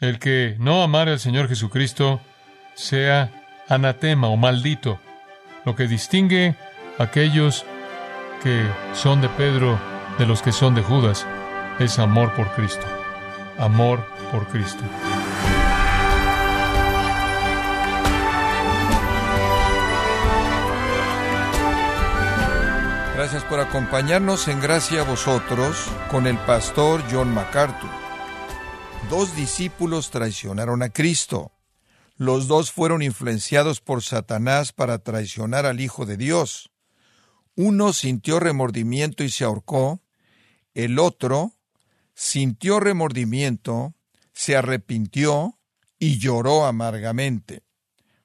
el que no amare al Señor Jesucristo sea anatema o maldito. Lo que distingue a aquellos que son de Pedro de los que son de Judas es amor por Cristo. Amor por Cristo. Gracias por acompañarnos en Gracia a vosotros con el pastor John MacArthur. Dos discípulos traicionaron a Cristo. Los dos fueron influenciados por Satanás para traicionar al Hijo de Dios. Uno sintió remordimiento y se ahorcó, el otro sintió remordimiento, se arrepintió y lloró amargamente.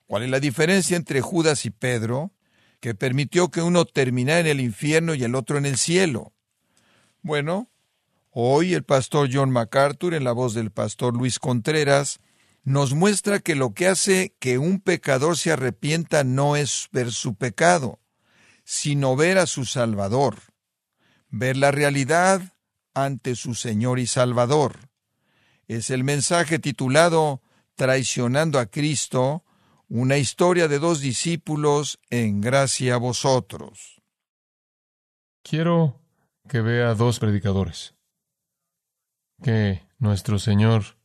¿Cuál es la diferencia entre Judas y Pedro? que permitió que uno terminara en el infierno y el otro en el cielo. Bueno, hoy el pastor John MacArthur, en la voz del pastor Luis Contreras, nos muestra que lo que hace que un pecador se arrepienta no es ver su pecado, sino ver a su Salvador, ver la realidad ante su Señor y Salvador. Es el mensaje titulado Traicionando a Cristo, una historia de dos discípulos en gracia a vosotros. Quiero que vea dos predicadores que nuestro Señor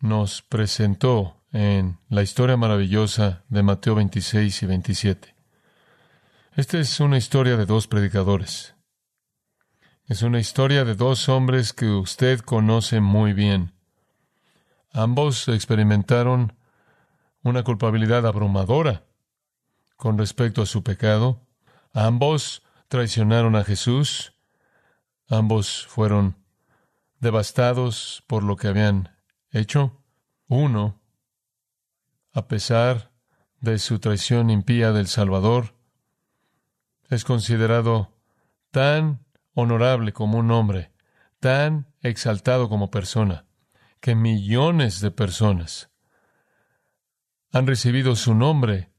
nos presentó en la historia maravillosa de Mateo 26 y 27. Esta es una historia de dos predicadores. Es una historia de dos hombres que usted conoce muy bien. Ambos experimentaron una culpabilidad abrumadora con respecto a su pecado. Ambos traicionaron a Jesús. Ambos fueron devastados por lo que habían hecho. Uno, a pesar de su traición impía del Salvador, es considerado tan honorable como un hombre, tan exaltado como persona, que millones de personas han recibido su nombre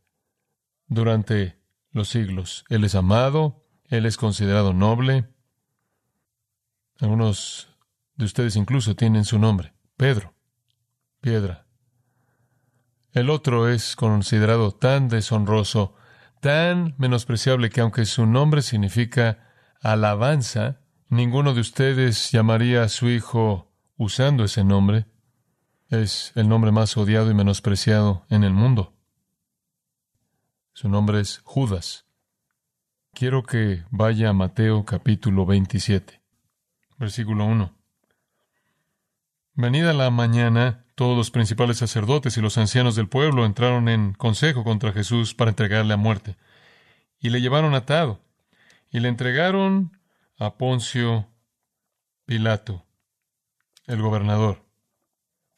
durante los siglos. Él es amado, Él es considerado noble. Algunos de ustedes incluso tienen su nombre, Pedro, piedra. El otro es considerado tan deshonroso, tan menospreciable que aunque su nombre significa alabanza, ninguno de ustedes llamaría a su hijo usando ese nombre es el nombre más odiado y menospreciado en el mundo. Su nombre es Judas. Quiero que vaya a Mateo capítulo 27, versículo 1. Venida la mañana, todos los principales sacerdotes y los ancianos del pueblo entraron en consejo contra Jesús para entregarle a muerte, y le llevaron atado, y le entregaron a Poncio Pilato, el gobernador.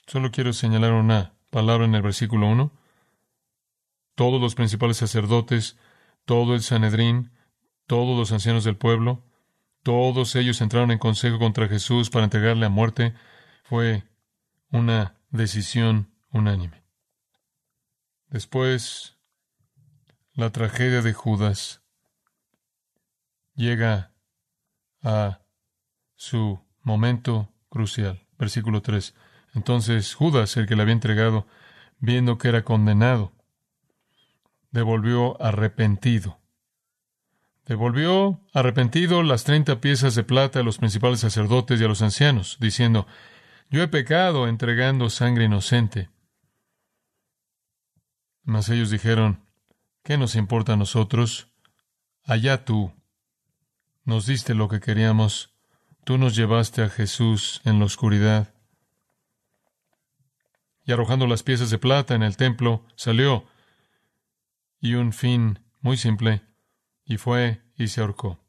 Solo quiero señalar una palabra en el versículo 1. Todos los principales sacerdotes, todo el Sanedrín, todos los ancianos del pueblo, todos ellos entraron en consejo contra Jesús para entregarle a muerte. Fue una decisión unánime. Después, la tragedia de Judas llega a su momento crucial. Versículo 3. Entonces Judas, el que le había entregado, viendo que era condenado, devolvió arrepentido. Devolvió arrepentido las treinta piezas de plata a los principales sacerdotes y a los ancianos, diciendo, Yo he pecado entregando sangre inocente. Mas ellos dijeron, ¿qué nos importa a nosotros? Allá tú. Nos diste lo que queríamos, tú nos llevaste a Jesús en la oscuridad y arrojando las piezas de plata en el templo, salió. Y un fin muy simple, y fue y se ahorcó.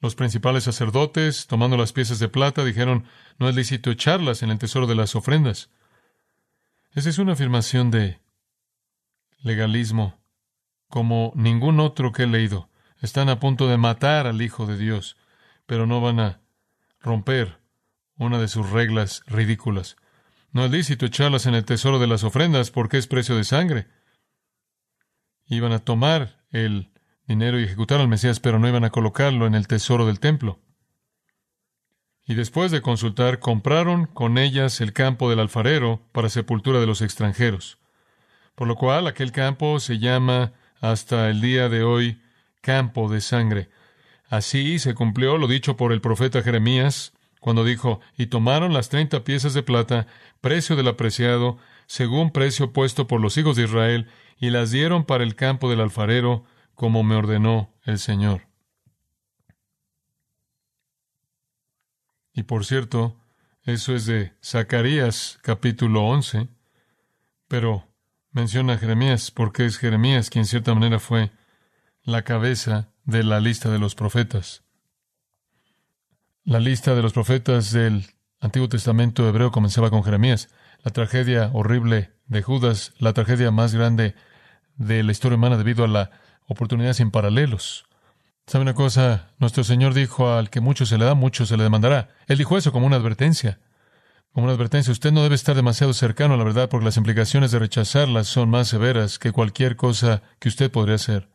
Los principales sacerdotes, tomando las piezas de plata, dijeron, no es lícito echarlas en el tesoro de las ofrendas. Esa es una afirmación de legalismo, como ningún otro que he leído. Están a punto de matar al Hijo de Dios, pero no van a romper una de sus reglas ridículas. No es lícito echarlas en el tesoro de las ofrendas porque es precio de sangre. Iban a tomar el dinero y ejecutar al Mesías, pero no iban a colocarlo en el tesoro del templo. y después de consultar, compraron con ellas el campo del alfarero para sepultura de los extranjeros. Por lo cual aquel campo se llama hasta el día de hoy campo de sangre. Así se cumplió lo dicho por el profeta Jeremías, cuando dijo, y tomaron las treinta piezas de plata, precio del apreciado, según precio puesto por los hijos de Israel, y las dieron para el campo del alfarero, como me ordenó el Señor. Y por cierto, eso es de Zacarías capítulo 11, pero menciona a Jeremías porque es Jeremías quien en cierta manera fue la cabeza de la lista de los profetas. La lista de los profetas del Antiguo Testamento hebreo comenzaba con Jeremías. La tragedia horrible de Judas, la tragedia más grande de la historia humana debido a la oportunidad sin paralelos. ¿Sabe una cosa? Nuestro Señor dijo al que mucho se le da, mucho se le demandará. Él dijo eso como una advertencia. Como una advertencia, usted no debe estar demasiado cercano a la verdad porque las implicaciones de rechazarla son más severas que cualquier cosa que usted podría hacer.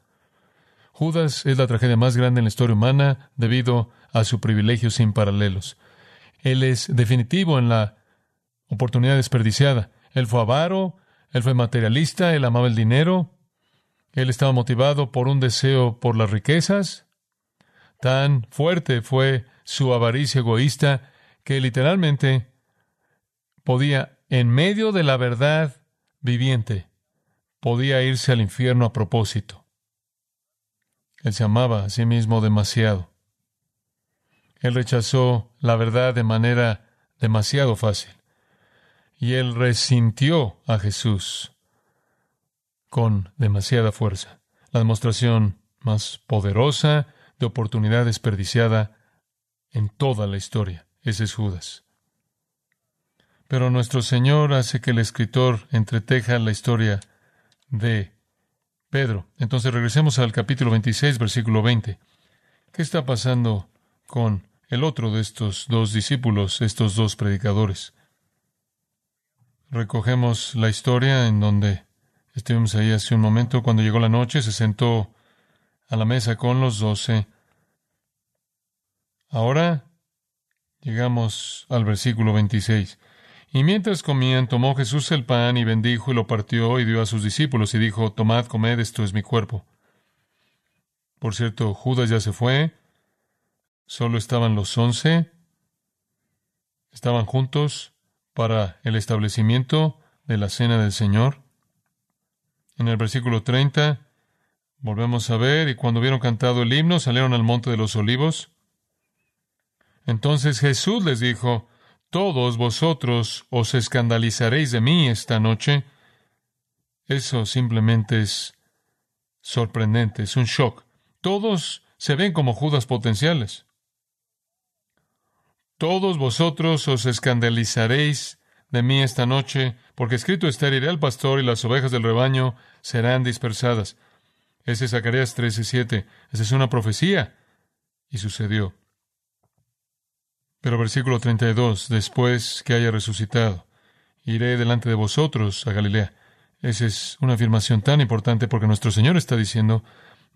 Judas es la tragedia más grande en la historia humana debido a su privilegio sin paralelos. Él es definitivo en la oportunidad desperdiciada. Él fue avaro, él fue materialista, él amaba el dinero, él estaba motivado por un deseo por las riquezas. Tan fuerte fue su avaricia egoísta que literalmente podía, en medio de la verdad viviente, podía irse al infierno a propósito. Él se amaba a sí mismo demasiado. Él rechazó la verdad de manera demasiado fácil. Y él resintió a Jesús con demasiada fuerza. La demostración más poderosa de oportunidad desperdiciada en toda la historia. Ese es Judas. Pero nuestro Señor hace que el escritor entreteja la historia de Pedro. Entonces regresemos al capítulo 26, versículo 20. ¿Qué está pasando con el otro de estos dos discípulos, estos dos predicadores? Recogemos la historia en donde estuvimos ahí hace un momento. Cuando llegó la noche, se sentó a la mesa con los doce. Ahora llegamos al versículo 26. Y mientras comían, tomó Jesús el pan y bendijo y lo partió y dio a sus discípulos y dijo, Tomad, comed, esto es mi cuerpo. Por cierto, Judas ya se fue, solo estaban los once, estaban juntos para el establecimiento de la cena del Señor. En el versículo 30 volvemos a ver, y cuando hubieron cantado el himno, salieron al monte de los olivos. Entonces Jesús les dijo, todos vosotros os escandalizaréis de mí esta noche. Eso simplemente es sorprendente, es un shock. Todos se ven como Judas potenciales. Todos vosotros os escandalizaréis de mí esta noche, porque escrito está, heriré al pastor y las ovejas del rebaño serán dispersadas. Ese es Zacarías 13:7. Esa es una profecía. Y sucedió. Pero versículo 32, después que haya resucitado, iré delante de vosotros a Galilea. Esa es una afirmación tan importante porque nuestro Señor está diciendo,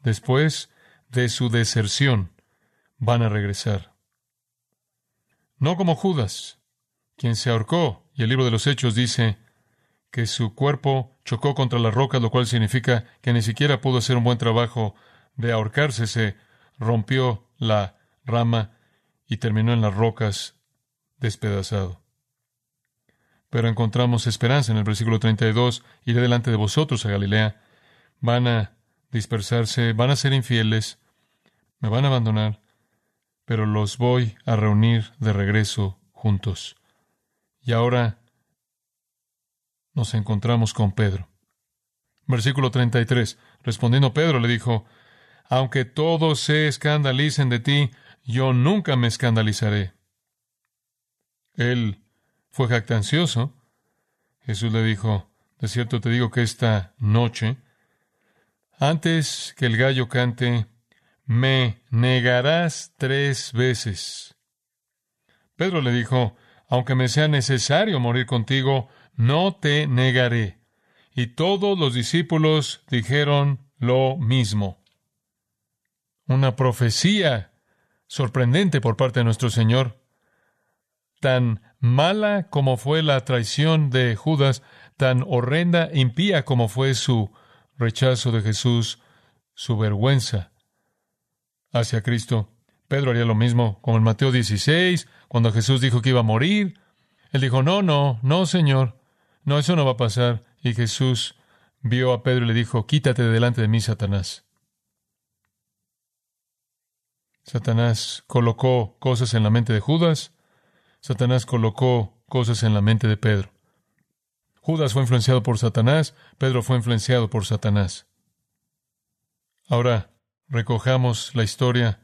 después de su deserción, van a regresar. No como Judas, quien se ahorcó, y el libro de los Hechos dice que su cuerpo chocó contra la roca, lo cual significa que ni siquiera pudo hacer un buen trabajo de ahorcarse, se rompió la rama y terminó en las rocas despedazado. Pero encontramos esperanza en el versículo 32, iré delante de vosotros a Galilea, van a dispersarse, van a ser infieles, me van a abandonar, pero los voy a reunir de regreso juntos. Y ahora nos encontramos con Pedro. Versículo 33. Respondiendo Pedro le dijo, Aunque todos se escandalicen de ti, yo nunca me escandalizaré. Él fue jactancioso. Jesús le dijo, de cierto te digo que esta noche, antes que el gallo cante, me negarás tres veces. Pedro le dijo, aunque me sea necesario morir contigo, no te negaré. Y todos los discípulos dijeron lo mismo. Una profecía sorprendente por parte de nuestro Señor. tan mala como fue la traición de Judas, tan horrenda e impía como fue su rechazo de Jesús, su vergüenza hacia Cristo. Pedro haría lo mismo, como en Mateo 16, cuando Jesús dijo que iba a morir. Él dijo, no, no, no, Señor, no, eso no va a pasar. Y Jesús vio a Pedro y le dijo, quítate de delante de mí, Satanás. Satanás colocó cosas en la mente de Judas, Satanás colocó cosas en la mente de Pedro. Judas fue influenciado por Satanás, Pedro fue influenciado por Satanás. Ahora recojamos la historia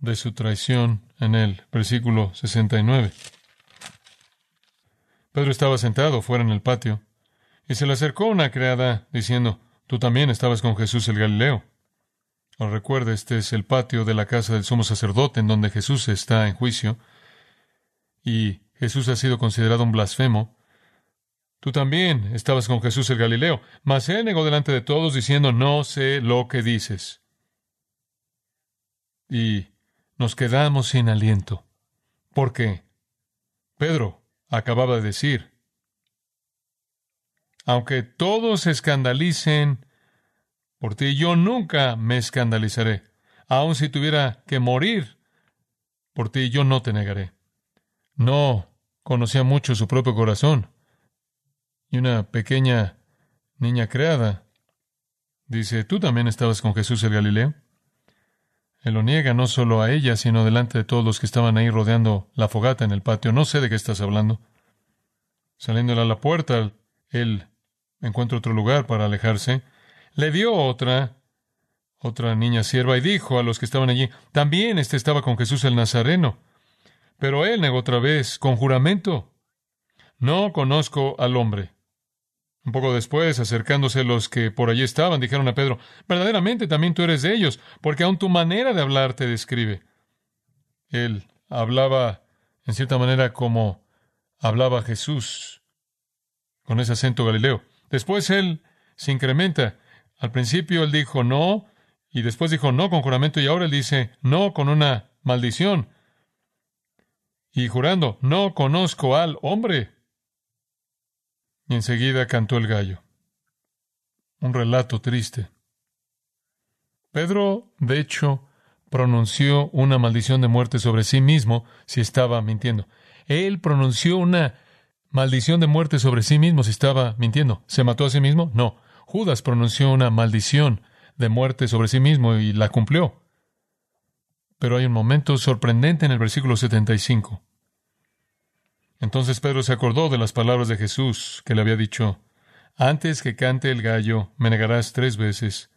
de su traición en el versículo 69. Pedro estaba sentado fuera en el patio y se le acercó una criada diciendo, Tú también estabas con Jesús el Galileo. Os recuerde, este es el patio de la casa del sumo sacerdote en donde Jesús está en juicio y Jesús ha sido considerado un blasfemo. Tú también estabas con Jesús el Galileo, mas él negó delante de todos diciendo, no sé lo que dices. Y nos quedamos sin aliento. Porque Pedro acababa de decir, aunque todos se escandalicen por ti, yo nunca me escandalizaré. Aun si tuviera que morir por ti, yo no te negaré. No conocía mucho su propio corazón. Y una pequeña niña creada dice, ¿tú también estabas con Jesús el Galileo? Él lo niega no solo a ella, sino delante de todos los que estaban ahí rodeando la fogata en el patio. No sé de qué estás hablando. Saliéndole a la puerta, él encuentra otro lugar para alejarse. Le dio otra, otra niña sierva, y dijo a los que estaban allí, también este estaba con Jesús el Nazareno. Pero él negó otra vez, con juramento. No conozco al hombre. Un poco después, acercándose los que por allí estaban, dijeron a Pedro, verdaderamente también tú eres de ellos, porque aun tu manera de hablar te describe. Él hablaba, en cierta manera, como hablaba Jesús, con ese acento galileo. Después él se incrementa. Al principio él dijo no, y después dijo no con juramento, y ahora él dice no con una maldición. Y jurando, no conozco al hombre. Y enseguida cantó el gallo. Un relato triste. Pedro, de hecho, pronunció una maldición de muerte sobre sí mismo si estaba mintiendo. Él pronunció una maldición de muerte sobre sí mismo si estaba mintiendo. ¿Se mató a sí mismo? No. Judas pronunció una maldición de muerte sobre sí mismo y la cumplió. Pero hay un momento sorprendente en el versículo 75. Entonces Pedro se acordó de las palabras de Jesús que le había dicho, antes que cante el gallo, me negarás tres veces.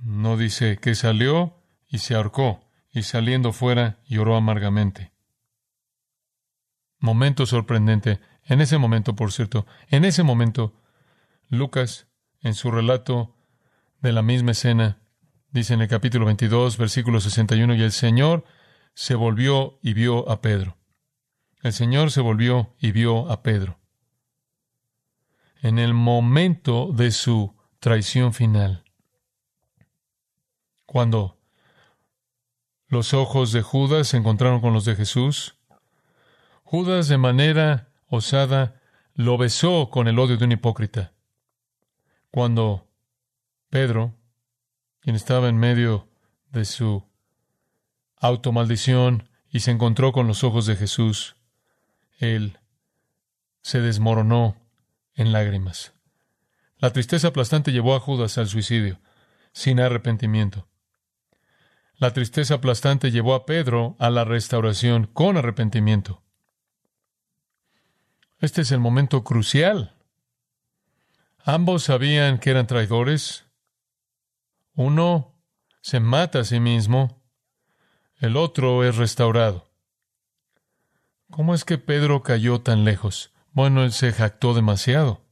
No dice que salió y se ahorcó, y saliendo fuera lloró amargamente. Momento sorprendente. En ese momento, por cierto, en ese momento, Lucas, en su relato de la misma escena, dice en el capítulo 22, versículo 61, y el Señor se volvió y vio a Pedro. El Señor se volvió y vio a Pedro. En el momento de su traición final, cuando los ojos de Judas se encontraron con los de Jesús, Judas de manera osada lo besó con el odio de un hipócrita. Cuando Pedro, quien estaba en medio de su automaldición y se encontró con los ojos de Jesús, él se desmoronó en lágrimas. La tristeza aplastante llevó a Judas al suicidio, sin arrepentimiento. La tristeza aplastante llevó a Pedro a la restauración con arrepentimiento. Este es el momento crucial. Ambos sabían que eran traidores. Uno se mata a sí mismo, el otro es restaurado. ¿Cómo es que Pedro cayó tan lejos? Bueno, él se jactó demasiado.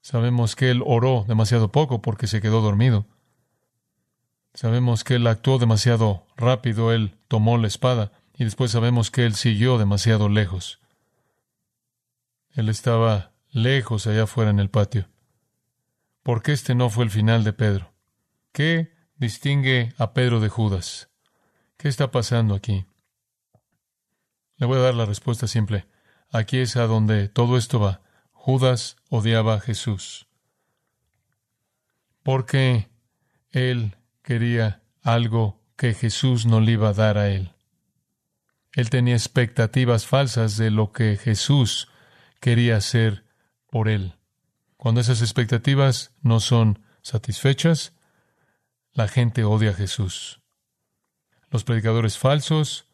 Sabemos que él oró demasiado poco porque se quedó dormido. Sabemos que él actuó demasiado rápido, él tomó la espada, y después sabemos que él siguió demasiado lejos. Él estaba lejos allá afuera en el patio. Porque este no fue el final de Pedro. ¿Qué distingue a Pedro de Judas? ¿Qué está pasando aquí? Le voy a dar la respuesta simple. Aquí es a donde todo esto va. Judas odiaba a Jesús. Porque él quería algo que Jesús no le iba a dar a él. Él tenía expectativas falsas de lo que Jesús quería hacer por él. Cuando esas expectativas no son satisfechas, la gente odia a Jesús. Los predicadores falsos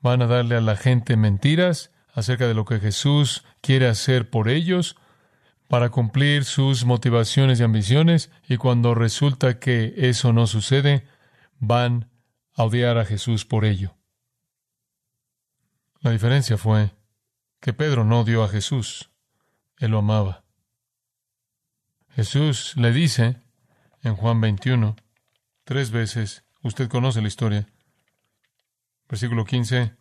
van a darle a la gente mentiras acerca de lo que Jesús quiere hacer por ellos para cumplir sus motivaciones y ambiciones y cuando resulta que eso no sucede, van a odiar a Jesús por ello. La diferencia fue que Pedro no odió a Jesús, él lo amaba. Jesús le dice en Juan 21, tres veces, usted conoce la historia, versículo 15,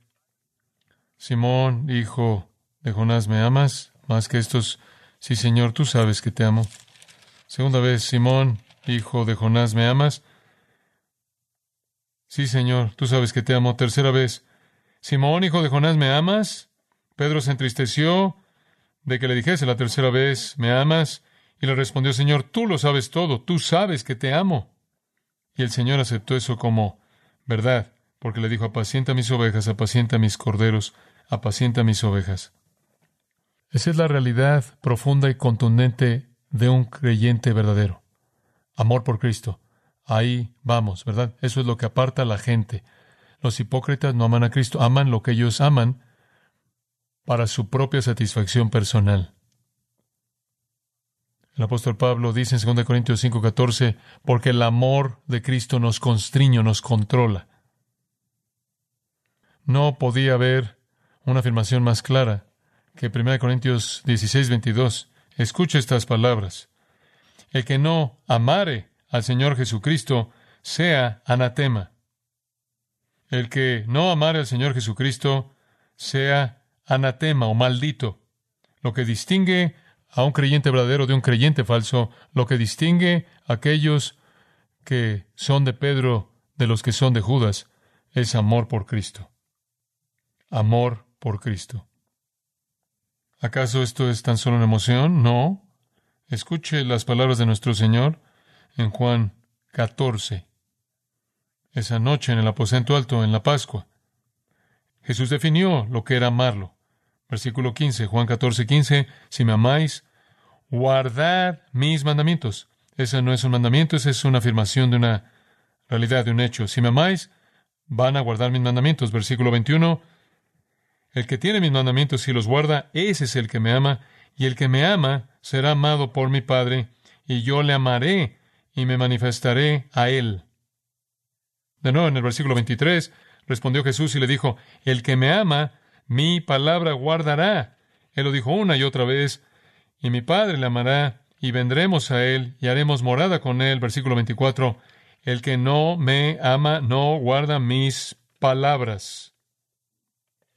Simón, hijo de Jonás, ¿me amas? Más que estos, sí Señor, tú sabes que te amo. Segunda vez, Simón, hijo de Jonás, ¿me amas? Sí Señor, tú sabes que te amo. Tercera vez, Simón, hijo de Jonás, ¿me amas? Pedro se entristeció de que le dijese la tercera vez, ¿me amas? Y le respondió, Señor, tú lo sabes todo, tú sabes que te amo. Y el Señor aceptó eso como verdad, porque le dijo, apacienta mis ovejas, apacienta mis corderos, apacienta mis ovejas. Esa es la realidad profunda y contundente de un creyente verdadero. Amor por Cristo. Ahí vamos, ¿verdad? Eso es lo que aparta a la gente. Los hipócritas no aman a Cristo, aman lo que ellos aman para su propia satisfacción personal. El apóstol Pablo dice en 2 Corintios 5:14, porque el amor de Cristo nos constriño, nos controla. No podía haber una afirmación más clara que 1 Corintios 16:22. Escuche estas palabras. El que no amare al Señor Jesucristo sea anatema. El que no amare al Señor Jesucristo sea anatema o maldito. Lo que distingue a un creyente verdadero de un creyente falso, lo que distingue a aquellos que son de Pedro de los que son de Judas, es amor por Cristo. Amor por Cristo. ¿Acaso esto es tan solo una emoción? No. Escuche las palabras de nuestro Señor en Juan 14, esa noche en el aposento alto, en la Pascua. Jesús definió lo que era amarlo. Versículo 15, Juan 14, 15, si me amáis, guardad mis mandamientos. Ese no es un mandamiento, esa es una afirmación de una realidad, de un hecho. Si me amáis, van a guardar mis mandamientos. Versículo 21, el que tiene mis mandamientos y los guarda, ese es el que me ama, y el que me ama será amado por mi Padre, y yo le amaré y me manifestaré a él. De nuevo, en el versículo 23, respondió Jesús y le dijo, el que me ama, mi palabra guardará. Él lo dijo una y otra vez, y mi Padre le amará, y vendremos a él, y haremos morada con él. Versículo 24, el que no me ama no guarda mis palabras.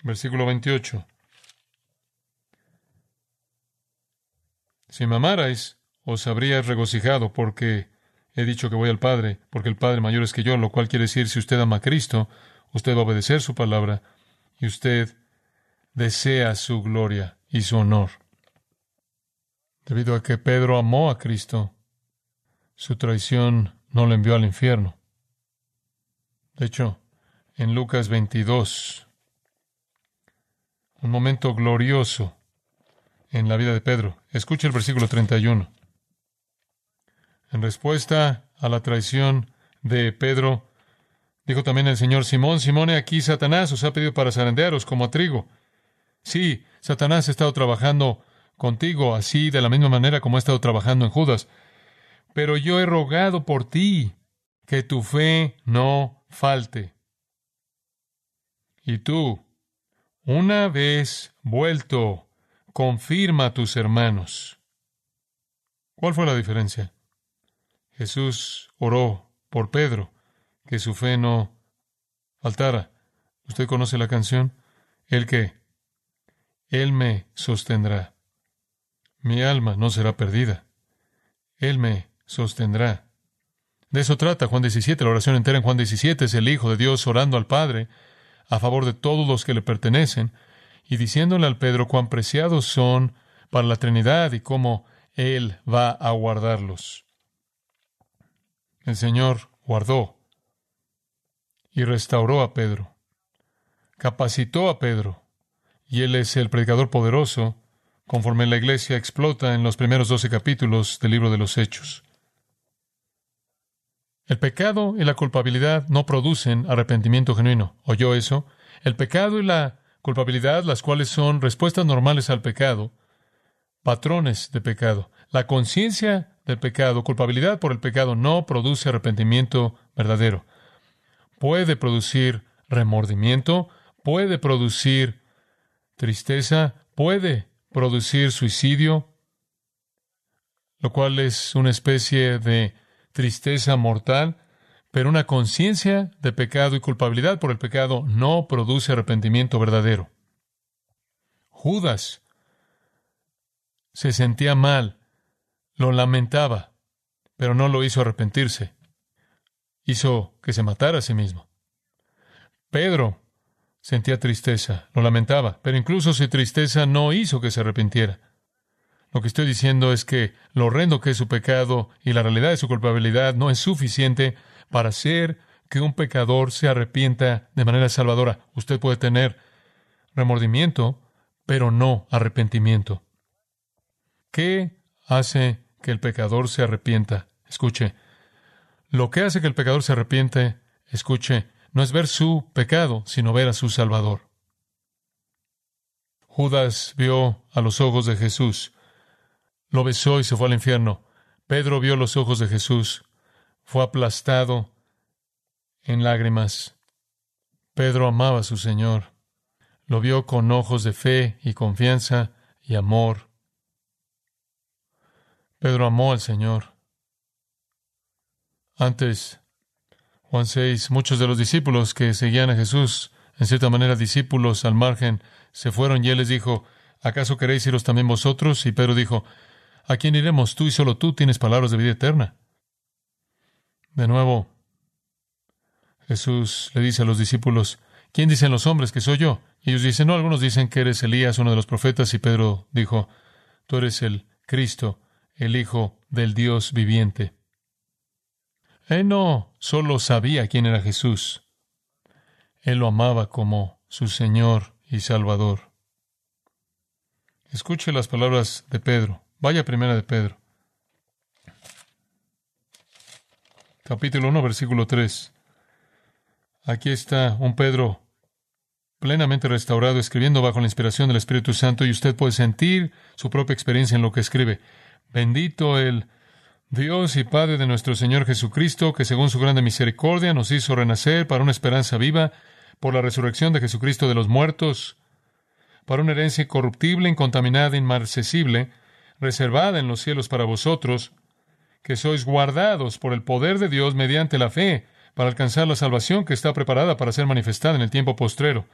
Versículo 28. Si me amarais, os habríais regocijado, porque he dicho que voy al Padre, porque el Padre mayor es que yo, lo cual quiere decir, si usted ama a Cristo, usted va a obedecer su palabra, y usted desea su gloria y su honor. Debido a que Pedro amó a Cristo, su traición no le envió al infierno. De hecho, en Lucas 22, un momento glorioso en la vida de Pedro. Escuche el versículo 31. En respuesta a la traición de Pedro, dijo también el Señor, Simón, Simón, aquí Satanás os ha pedido para zarandearos como a trigo. Sí, Satanás ha estado trabajando contigo así de la misma manera como ha estado trabajando en Judas. Pero yo he rogado por ti que tu fe no falte. Y tú, una vez vuelto, confirma a tus hermanos. ¿Cuál fue la diferencia? Jesús oró por Pedro, que su fe no faltara. ¿Usted conoce la canción? El que Él me sostendrá. Mi alma no será perdida. Él me sostendrá. De eso trata Juan 17, la oración entera en Juan 17 es el Hijo de Dios orando al Padre, a favor de todos los que le pertenecen, y diciéndole al Pedro cuán preciados son para la Trinidad y cómo Él va a guardarlos. El Señor guardó y restauró a Pedro, capacitó a Pedro, y Él es el predicador poderoso, conforme la iglesia explota en los primeros doce capítulos del libro de los Hechos. El pecado y la culpabilidad no producen arrepentimiento genuino. ¿Oyó eso? El pecado y la culpabilidad, las cuales son respuestas normales al pecado, patrones de pecado. La conciencia del pecado, culpabilidad por el pecado, no produce arrepentimiento verdadero. Puede producir remordimiento, puede producir tristeza, puede producir suicidio, lo cual es una especie de tristeza mortal, pero una conciencia de pecado y culpabilidad por el pecado no produce arrepentimiento verdadero. Judas se sentía mal, lo lamentaba, pero no lo hizo arrepentirse. Hizo que se matara a sí mismo. Pedro sentía tristeza, lo lamentaba, pero incluso su tristeza no hizo que se arrepintiera. Lo que estoy diciendo es que lo horrendo que es su pecado y la realidad de su culpabilidad no es suficiente para hacer que un pecador se arrepienta de manera salvadora. Usted puede tener remordimiento, pero no arrepentimiento. ¿Qué hace que el pecador se arrepienta? Escuche, lo que hace que el pecador se arrepiente, escuche, no es ver su pecado, sino ver a su Salvador. Judas vio a los ojos de Jesús lo besó y se fue al infierno. Pedro vio los ojos de Jesús, fue aplastado en lágrimas. Pedro amaba a su Señor, lo vio con ojos de fe y confianza y amor. Pedro amó al Señor. Antes, Juan 6, muchos de los discípulos que seguían a Jesús, en cierta manera discípulos al margen, se fueron y él les dijo, ¿acaso queréis iros también vosotros? Y Pedro dijo, ¿A quién iremos? Tú y solo tú tienes palabras de vida eterna. De nuevo, Jesús le dice a los discípulos, ¿quién dicen los hombres que soy yo? Y ellos dicen, no, algunos dicen que eres Elías, uno de los profetas, y Pedro dijo, tú eres el Cristo, el Hijo del Dios viviente. Él no solo sabía quién era Jesús, él lo amaba como su Señor y Salvador. Escuche las palabras de Pedro. Vaya primera de Pedro. Capítulo 1, versículo 3. Aquí está un Pedro plenamente restaurado, escribiendo bajo la inspiración del Espíritu Santo, y usted puede sentir su propia experiencia en lo que escribe. Bendito el Dios y Padre de nuestro Señor Jesucristo, que según su grande misericordia nos hizo renacer para una esperanza viva, por la resurrección de Jesucristo de los muertos, para una herencia incorruptible, incontaminada, inmarcesible, reservada en los cielos para vosotros, que sois guardados por el poder de Dios mediante la fe, para alcanzar la salvación que está preparada para ser manifestada en el tiempo postrero,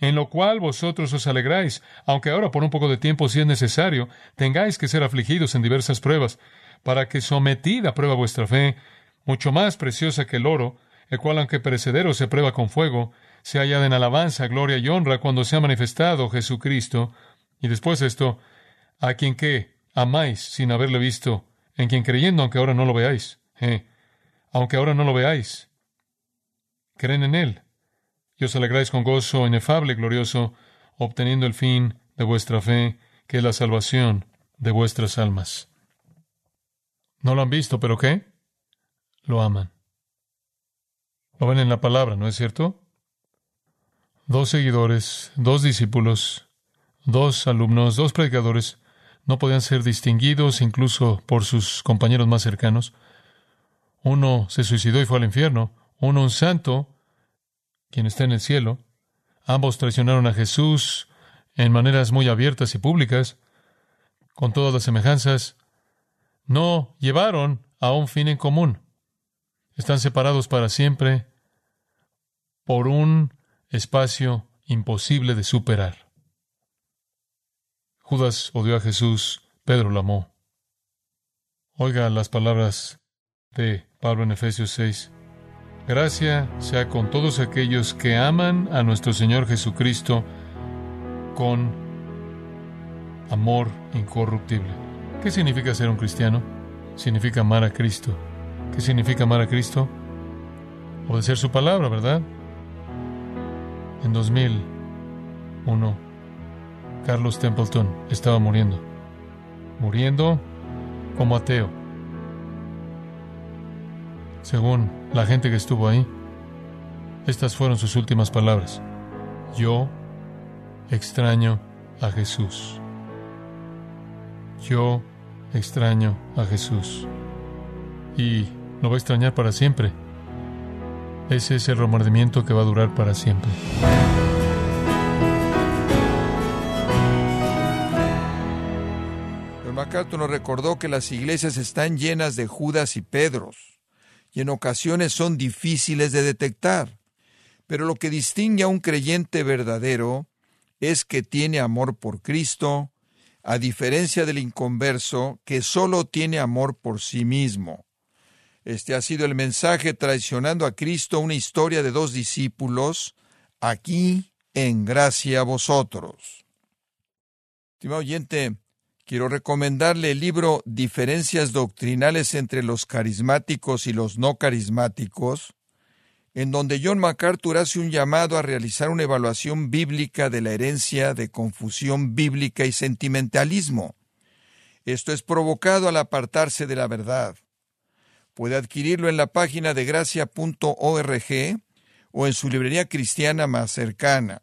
en lo cual vosotros os alegráis, aunque ahora por un poco de tiempo, si es necesario, tengáis que ser afligidos en diversas pruebas, para que sometida a prueba vuestra fe, mucho más preciosa que el oro, el cual aunque perecedero se prueba con fuego, se hallada en alabanza, gloria y honra cuando se ha manifestado Jesucristo, y después esto, a quien que, amáis sin haberle visto, en quien creyendo, aunque ahora no lo veáis, eh, aunque ahora no lo veáis, creen en Él, y os alegráis con gozo inefable y glorioso, obteniendo el fin de vuestra fe, que es la salvación de vuestras almas. No lo han visto, pero ¿qué? Lo aman. Lo ven en la palabra, ¿no es cierto? Dos seguidores, dos discípulos, dos alumnos, dos predicadores, no podían ser distinguidos incluso por sus compañeros más cercanos. Uno se suicidó y fue al infierno, uno un santo, quien está en el cielo. Ambos traicionaron a Jesús en maneras muy abiertas y públicas, con todas las semejanzas. No llevaron a un fin en común. Están separados para siempre por un espacio imposible de superar. Judas odió a Jesús, Pedro lo amó. Oiga las palabras de Pablo en Efesios 6. Gracia sea con todos aquellos que aman a nuestro Señor Jesucristo con amor incorruptible. ¿Qué significa ser un cristiano? Significa amar a Cristo. ¿Qué significa amar a Cristo? Obedecer su palabra, ¿verdad? En 2001, Carlos Templeton estaba muriendo. Muriendo como ateo. Según la gente que estuvo ahí, estas fueron sus últimas palabras. Yo extraño a Jesús. Yo extraño a Jesús. Y lo va a extrañar para siempre. Ese es el remordimiento que va a durar para siempre. MacArthur nos recordó que las iglesias están llenas de Judas y Pedros, y en ocasiones son difíciles de detectar. Pero lo que distingue a un creyente verdadero es que tiene amor por Cristo, a diferencia del inconverso que solo tiene amor por sí mismo. Este ha sido el mensaje traicionando a Cristo, una historia de dos discípulos, aquí en gracia a vosotros. Estimado oyente, quiero recomendarle el libro Diferencias doctrinales entre los carismáticos y los no carismáticos, en donde John MacArthur hace un llamado a realizar una evaluación bíblica de la herencia de confusión bíblica y sentimentalismo. Esto es provocado al apartarse de la verdad. Puede adquirirlo en la página de gracia.org o en su librería cristiana más cercana.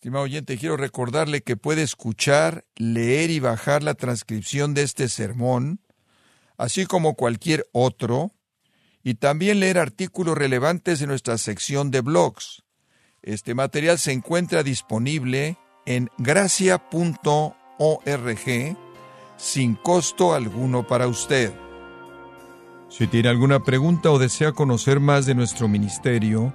Estimado oyente, quiero recordarle que puede escuchar, leer y bajar la transcripción de este sermón, así como cualquier otro, y también leer artículos relevantes de nuestra sección de blogs. Este material se encuentra disponible en gracia.org sin costo alguno para usted. Si tiene alguna pregunta o desea conocer más de nuestro ministerio,